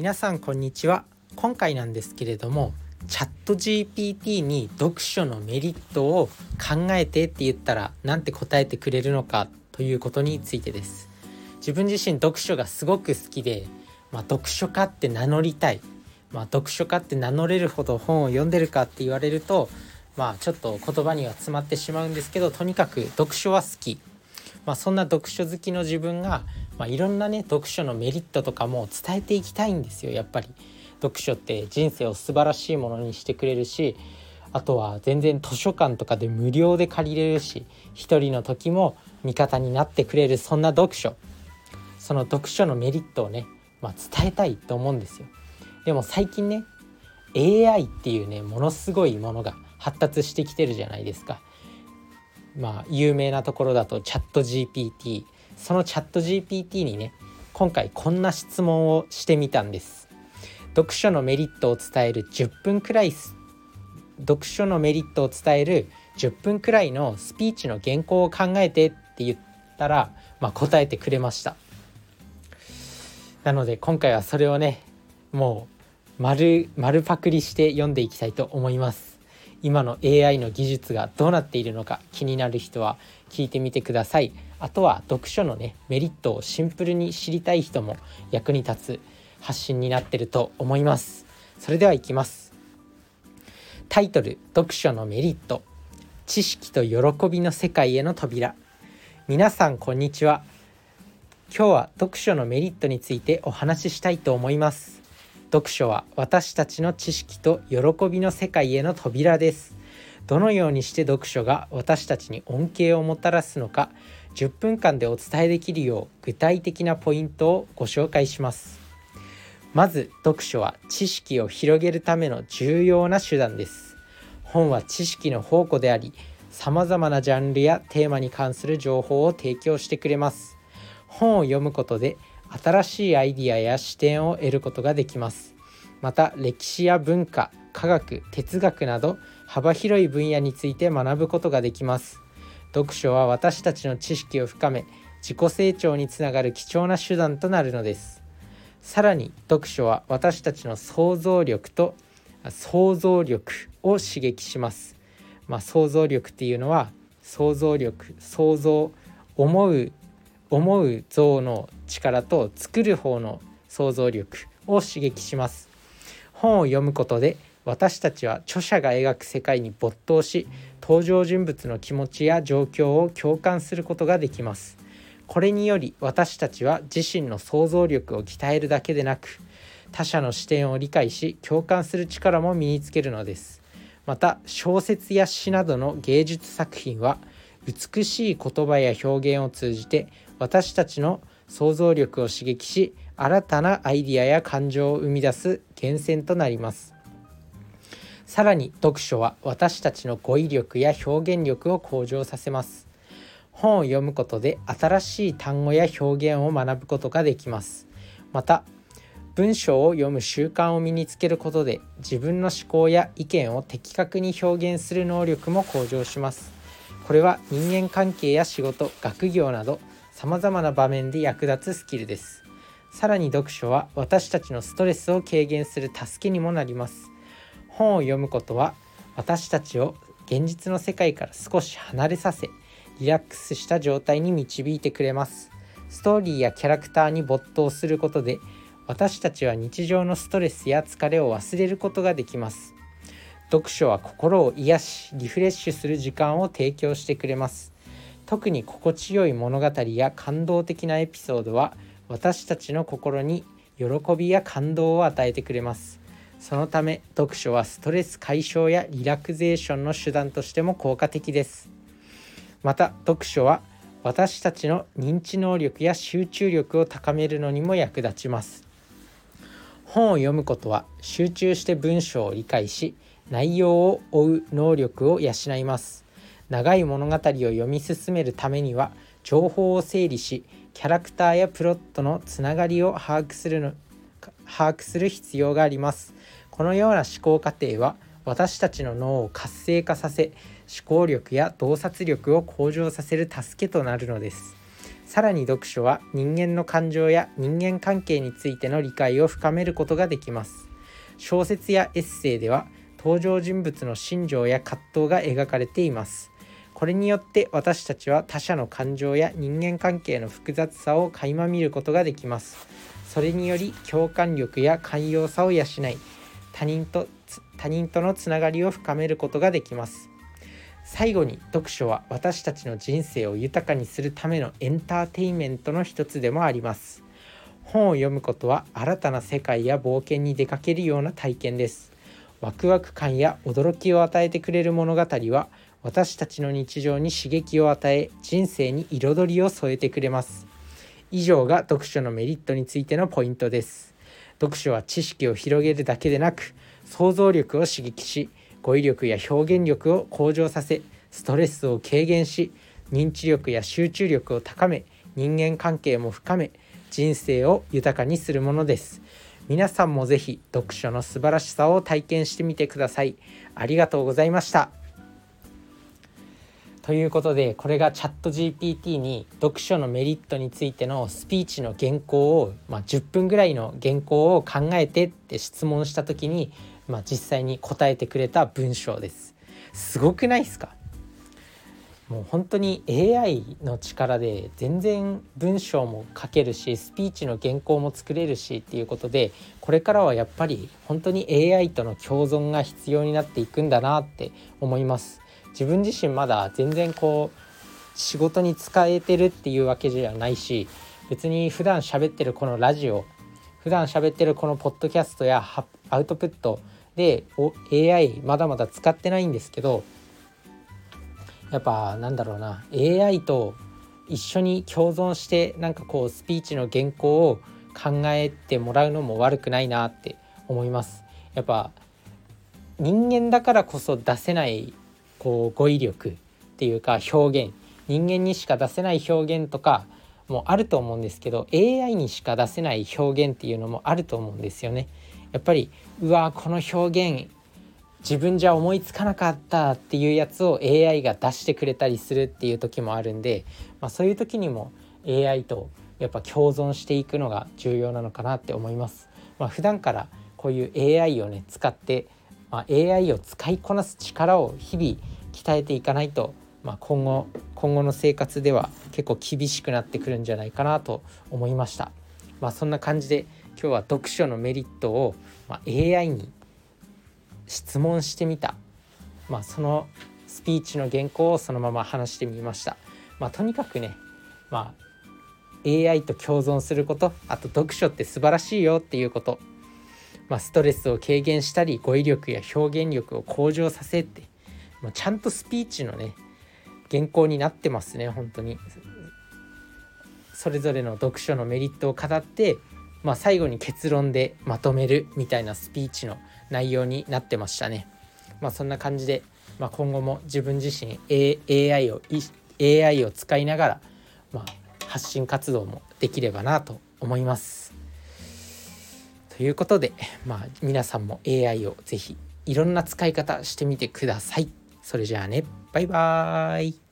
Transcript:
皆さんこんにちは。今回なんですけれどもチャット GPT に読書のメリットを考えてって言ったらなんて答えてくれるのかということについてです。自分自身読書がすごく好きで、まあ、読書家って名乗りたい、まあ、読書家って名乗れるほど本を読んでるかって言われるとまあちょっと言葉には詰まってしまうんですけどとにかく読書は好き。まあ、そんな読書好きの自分が、まあ、いろんなね読書のメリットとかも伝えていきたいんですよやっぱり。読書って人生を素晴らしいものにしてくれるしあとは全然図書館とかで無料で借りれるし一人の時も味方になってくれるそんな読書その読書のメリットをね、まあ、伝えたいと思うんですよ。でも最近ね AI っていうねものすごいものが発達してきてるじゃないですか。まあ有名なところだとチャット GPT そのチャット GPT にね今回こんな質問をしてみたんです。読書のメリットを伝える10分くらい読書のメリットを伝える10分くらいのスピーチの原稿を考えてって言ったら、まあ、答えてくれました。なので今回はそれをねもう丸丸パクリして読んでいきたいと思います。今の AI の技術がどうなっているのか気になる人は聞いてみてください。あとは読書のねメリットをシンプルに知りたい人も役に立つ発信になってると思います。それではいきます。タイトル読書のメリット。知識と喜びの世界への扉。皆さんこんにちは。今日は読書のメリットについてお話ししたいと思います。読書は私たちの知識と喜びの世界への扉です。どのようにして読書が私たちに恩恵をもたらすのか10分間でお伝えできるよう具体的なポイントをご紹介します。まず読書は知識を広げるための重要な手段です。本は知識の宝庫であり様々なジャンルやテーマに関する情報を提供してくれます。本を読むことで新しいアイディアや視点を得ることができます。また歴史や文化科学哲学など幅広い分野について学ぶことができます。読書は私たちの知識を深め自己成長につながる貴重な手段となるのです。さらに読書は私たちの想像力と想像力を刺激します。まあ、想像力っていうのは想像力想像思う思う像の力と作る方の想像力を刺激します。本を読むことで私たちは著者が描く世界に没頭し登場人物の気持ちや状況を共感することができます。これにより私たちは自身の想像力を鍛えるだけでなく他者の視点を理解し共感する力も身につけるのです。また小説や詩などの芸術作品は美しい言葉や表現を通じて私たちの想像力を刺激し新たなアイディアや感情を生み出す源泉となります。さらに読書は私たちの語彙力や表現力を向上させます。本を読むことで新しい単語や表現を学ぶことができます。また文章を読む習慣を身につけることで自分の思考や意見を的確に表現する能力も向上します。これは人間関係や仕事学業など様々な場面で役立つスキルです。さらに読書は私たちのストレスを軽減する助けにもなります。本を読むことは私たちを現実の世界から少し離れさせリラックスした状態に導いてくれます。ストーリーやキャラクターに没頭することで私たちは日常のストレスや疲れを忘れることができます。読書は心を癒しリフレッシュする時間を提供してくれます。特に心地よい物語や感動的なエピソードは私たちの心に喜びや感動を与えてくれます。そのため読書はストレス解消やリラクゼーションの手段としても効果的です。また読書は私たちの認知能力や集中力を高めるのにも役立ちます。本を読むことは集中して文章を理解し内容を追う能力を養います。長い物語を読み進めるためには情報を整理しキャラクターやプロットのつながりを把握するの把握する必要があります。このような思考過程は私たちの脳を活性化させ思考力や洞察力を向上させる助けとなるのです。さらに読書は人間の感情や人間関係についての理解を深めることができます。小説やエッセイでは登場人物の心情や葛藤が描かれています。これによって私たちは他者の感情や人間関係の複雑さを垣間見ることができます。それにより共感力や寛容さを養い他人と他人とのつながりを深めることができます。最後に読書は私たちの人生を豊かにするためのエンターテインメントの一つでもあります。本を読むことは新たな世界や冒険に出かけるような体験です。ワクワク感や驚きを与えてくれる物語は私たちの日常に刺激を与え人生に彩りを添えてくれます。以上が読書のメリットについてのポイントです。読書は知識を広げるだけでなく想像力を刺激し語彙力や表現力を向上させストレスを軽減し認知力や集中力を高め人間関係も深め人生を豊かにするものです。皆さんもぜひ読書の素晴らしさを体験してみてください。ありがとうございました。ということでこれがチャット GPT に読書のメリットについてのスピーチの原稿を、まあ、10分ぐらいの原稿を考えてって質問した時にまあ、実際に答えてくれた文章です。すごくないですか？もう本当に AI の力で全然文章も書けるしスピーチの原稿も作れるしっていうことでこれからはやっぱり本当に AI との共存が必要になっていくんだなって思います。自分自身まだ全然こう仕事に使えてるっていうわけじゃないし別に普段喋ってるこのラジオ普段喋ってるこのポッドキャストやアウトプットで AI まだまだ使ってないんですけどやっぱなんだろうな AI と一緒に共存してなんかこうスピーチの原稿を考えてもらうのも悪くないなって思います。やっぱ人間だからこそ出せないこう語彙力っていうか表現人間にしか出せない表現とかもあると思うんですけど AI にしか出せない表現っていうのもあると思うんですよね。やっぱりうわこの表現自分じゃ思いつかなかったっていうやつを AI が出してくれたりするっていう時もあるんで、まあ、そういう時にも AI とやっぱ共存していくのが重要なのかなって思います。まあ、普段からこういう AI をね使って、まあ、AI を使いこなす力を日々鍛えていかないと、まあ、今後今後の生活では結構厳しくなってくるんじゃないかなと思いました。まあ、そんな感じで今日は読書のメリットを、まあ、AI に質問してみた、まあ、そのスピーチの原稿をそのまま話してみました。まあ、とにかくね、まあ、AI と共存することあと読書って素晴らしいよっていうこと、まあ、ストレスを軽減したり語彙力や表現力を向上させて、まあ、ちゃんとスピーチのね原稿になってますね本当にそれぞれの読書のメリットを語ってまあ、最後に結論でまとめるみたいなスピーチの内容になってましたね。まあ、そんな感じで、まあ、今後も自分自身 AI を AI を使いながら、まあ、発信活動もできればなと思います。ということで、まあ、皆さんも AI を是非いろんな使い方してみてください。それじゃあねバイバーイ